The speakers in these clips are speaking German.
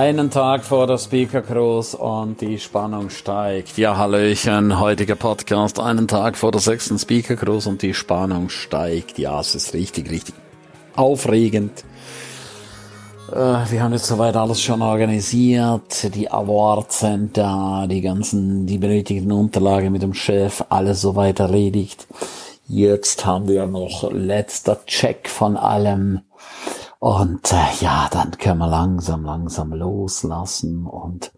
Einen Tag vor der Speaker Cruise und die Spannung steigt. Ja, Hallöchen, heutiger Podcast, einen Tag vor der sechsten Speaker Cruise und die Spannung steigt. Ja, es ist richtig, richtig aufregend. Äh, wir haben jetzt soweit alles schon organisiert. Die Awards sind da, die ganzen, die benötigten Unterlagen mit dem Chef, alles soweit erledigt. Jetzt haben wir noch letzter Check von allem und äh, ja, dann können wir langsam, langsam loslassen und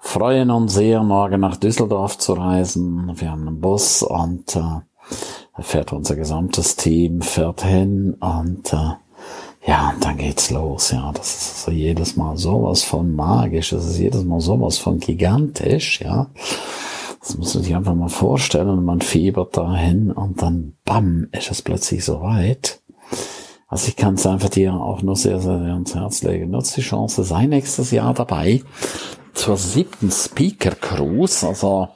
freuen uns sehr, morgen nach Düsseldorf zu reisen. Wir haben einen Bus und äh, da fährt unser gesamtes Team, fährt hin und äh, ja, und dann geht's los. Ja, das ist also jedes Mal sowas von magisch. Das ist jedes Mal sowas von gigantisch. Ja, das muss man sich einfach mal vorstellen. Man fiebert dahin und dann, bam, ist es plötzlich so weit. Also ich kann es einfach dir auch nur sehr, sehr ans Herz legen. Nutze die Chance, sei nächstes Jahr dabei zur siebten Speaker Cruise. Also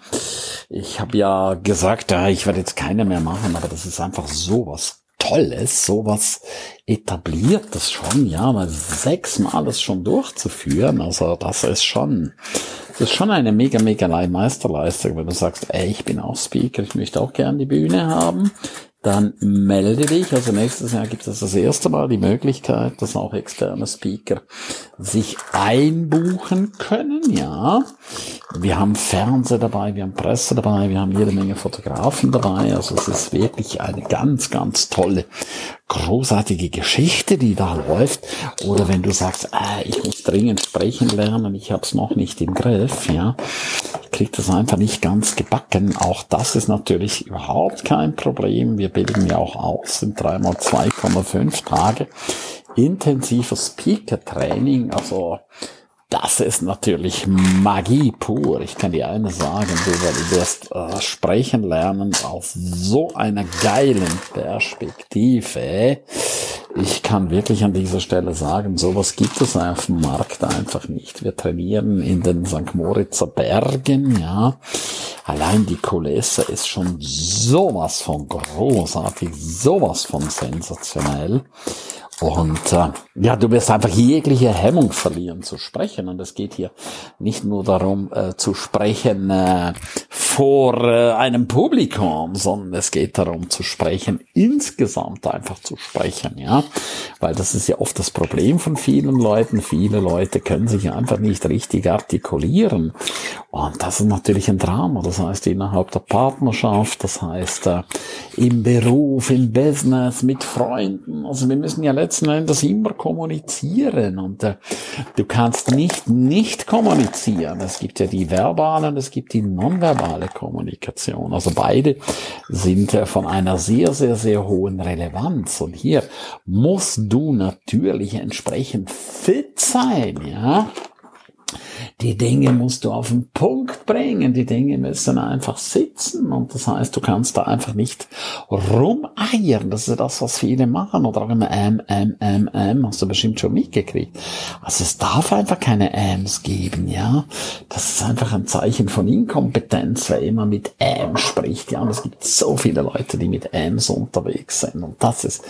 ich habe ja gesagt, ja, ich werde jetzt keine mehr machen, aber das ist einfach sowas Tolles, sowas etabliertes schon, ja, mal sechsmal das schon durchzuführen. Also das ist schon, das ist schon eine mega, mega Meisterleistung, wenn du sagst, ey, ich bin auch Speaker, ich möchte auch gern die Bühne haben dann melde dich. Also nächstes Jahr gibt es das erste Mal die Möglichkeit, dass auch externe Speaker sich einbuchen können. Ja, wir haben Fernseher dabei, wir haben Presse dabei, wir haben jede Menge Fotografen dabei. Also es ist wirklich eine ganz, ganz tolle, großartige Geschichte, die da läuft. Oder wenn du sagst, äh, ich muss dringend sprechen lernen, ich habe es noch nicht im Griff. Ja, kriegt das einfach nicht ganz gebacken. Auch das ist natürlich überhaupt kein Problem. Wir bilden ja auch aus, sind dreimal 2,5 Tage intensives Speaker-Training. Also das ist natürlich Magie pur. Ich kann dir eines sagen, du, wirst äh, sprechen lernen auf so einer geilen Perspektive. Ich kann wirklich an dieser Stelle sagen, sowas gibt es auf dem Markt einfach nicht. Wir trainieren in den St. Moritzer Bergen, ja. Allein die Kulisse ist schon sowas von großartig, sowas von sensationell. Und äh, ja, du wirst einfach jegliche Hemmung verlieren zu sprechen. Und es geht hier nicht nur darum äh, zu sprechen äh, vor äh, einem Publikum, sondern es geht darum zu sprechen, insgesamt einfach zu sprechen, ja. Weil das ist ja oft das Problem von vielen Leuten. Viele Leute können sich einfach nicht richtig artikulieren. Und das ist natürlich ein Drama. Das heißt, innerhalb der Partnerschaft, das heißt, äh, im Beruf, im Business, mit Freunden. Also wir müssen ja letzten Endes immer kommunizieren und äh, du kannst nicht nicht kommunizieren. Es gibt ja die verbale und es gibt die nonverbale Kommunikation. Also beide sind äh, von einer sehr, sehr, sehr hohen Relevanz. Und hier musst du natürlich entsprechend fit sein, ja. Die Dinge musst du auf den Punkt bringen. Die Dinge müssen einfach sitzen. Und das heißt, du kannst da einfach nicht rumeiern. Das ist das, was viele machen. Oder auch immer ähm, ähm, ähm, ähm. Hast du bestimmt schon mitgekriegt. Also es darf einfach keine Äms geben, ja. Das ist einfach ein Zeichen von Inkompetenz, wer immer mit ähm spricht, ja. Und es gibt so viele Leute, die mit Äms unterwegs sind. Und das ist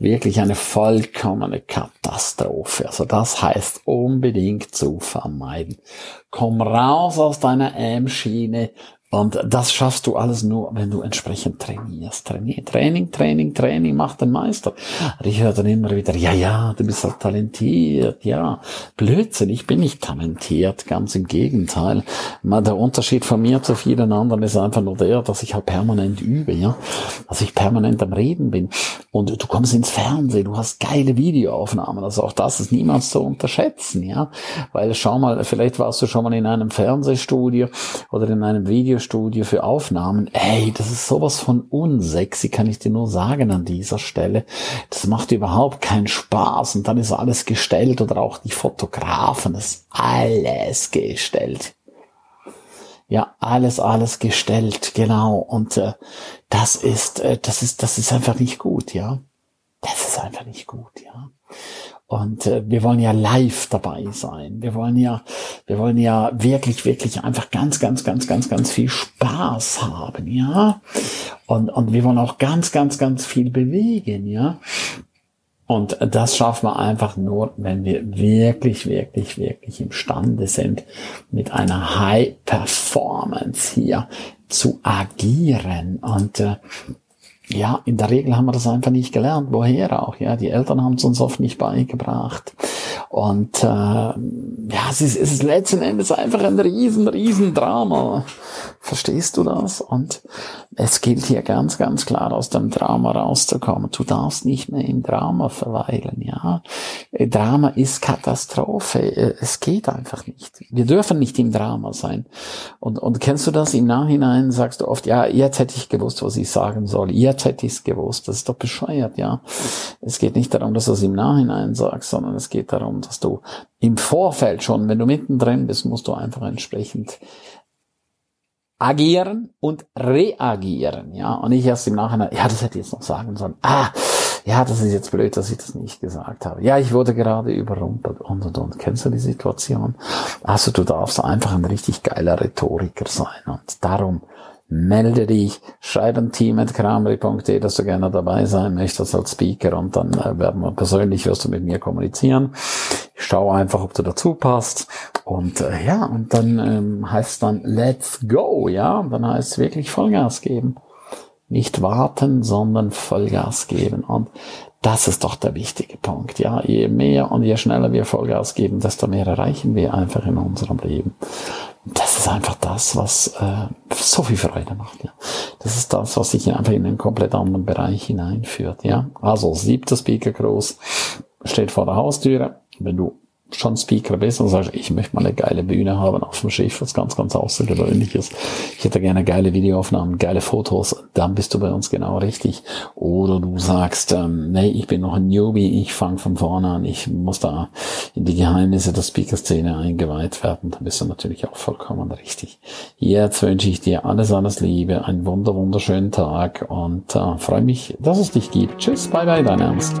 wirklich eine vollkommene Katastrophe. Also das heißt unbedingt zu vermeiden. Komm raus aus deiner M-Schiene, und das schaffst du alles nur, wenn du entsprechend trainierst. Training, Training, Training, Training macht den Meister. Ich höre dann immer wieder, ja, ja, du bist halt talentiert, ja. Blödsinn, ich bin nicht talentiert, ganz im Gegenteil. Der Unterschied von mir zu vielen anderen ist einfach nur der, dass ich halt permanent übe, ja. Dass ich permanent am Reden bin. Und du kommst ins Fernsehen, du hast geile Videoaufnahmen. Also auch das ist niemals zu unterschätzen, ja. Weil schau mal, vielleicht warst du schon mal in einem Fernsehstudio oder in einem Video Studie für Aufnahmen. Ey, das ist sowas von unsexy, kann ich dir nur sagen an dieser Stelle. Das macht überhaupt keinen Spaß und dann ist alles gestellt oder auch die Fotografen, das ist alles gestellt. Ja, alles, alles gestellt, genau. Und äh, das ist, äh, das ist, das ist einfach nicht gut, ja. Das ist einfach nicht gut, ja. Und äh, wir wollen ja live dabei sein. Wir wollen ja, wir wollen ja wirklich, wirklich einfach ganz, ganz, ganz, ganz, ganz viel Spaß haben, ja. Und, und wir wollen auch ganz, ganz, ganz viel bewegen, ja. Und das schaffen wir einfach nur, wenn wir wirklich, wirklich, wirklich imstande sind, mit einer High Performance hier zu agieren. Und äh, ja, in der Regel haben wir das einfach nicht gelernt. Woher auch? Ja, die Eltern haben es uns oft nicht beigebracht. Und äh, ja, es ist, es ist letzten Endes einfach ein riesen, riesen Drama. Verstehst du das? Und es gilt hier ganz, ganz klar aus dem Drama rauszukommen. Du darfst nicht mehr im Drama verweilen, ja. Drama ist Katastrophe. Es geht einfach nicht. Wir dürfen nicht im Drama sein. Und, und kennst du das im Nachhinein? Sagst du oft, ja, jetzt hätte ich gewusst, was ich sagen soll. Jetzt hätte ich es gewusst. Das ist doch bescheuert, ja. Es geht nicht darum, dass du es im Nachhinein sagst, sondern es geht darum, dass du im Vorfeld schon, wenn du mittendrin bist, musst du einfach entsprechend agieren und reagieren, ja, und nicht erst im Nachhinein, ja, das hätte ich jetzt noch sagen sollen, ah, ja, das ist jetzt blöd, dass ich das nicht gesagt habe. Ja, ich wurde gerade überrumpelt und und und. Kennst du die Situation? Also du darfst einfach ein richtig geiler Rhetoriker sein und darum melde dich, schreib ein Team at kramri.de, dass du gerne dabei sein möchtest als Speaker und dann äh, werden wir persönlich, wirst du mit mir kommunizieren. Ich schaue einfach, ob du dazu passt und äh, ja, und dann ähm, heißt dann let's go, ja, dann heißt es wirklich Vollgas geben. Nicht warten, sondern Vollgas geben und das ist doch der wichtige Punkt. Ja, je mehr und je schneller wir Vollgas geben, desto mehr erreichen wir einfach in unserem Leben. Das ist einfach das, was äh, so viel Freude macht. Ja. Das ist das, was sich einfach in einen komplett anderen Bereich hineinführt. Ja, also siebter Speaker Groß steht vor der Haustüre. Wenn du schon Speaker bist und sagst, ich möchte mal eine geile Bühne haben auf dem Schiff, was ganz, ganz außergewöhnliches. Ich hätte gerne geile Videoaufnahmen, geile Fotos, dann bist du bei uns genau richtig. Oder du sagst, ähm, nee, ich bin noch ein Newbie, ich fange von vorne an, ich muss da in die Geheimnisse der Speaker-Szene eingeweiht werden, dann bist du natürlich auch vollkommen richtig. Jetzt wünsche ich dir alles, alles Liebe, einen wunder, wunderschönen Tag und äh, freue mich, dass es dich gibt. Tschüss, bye bye, dein Ernst.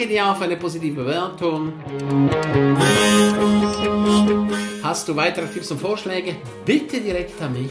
Danke dir für eine positive Bewertung. Hast du weitere Tipps und Vorschläge? Bitte direkt an mich.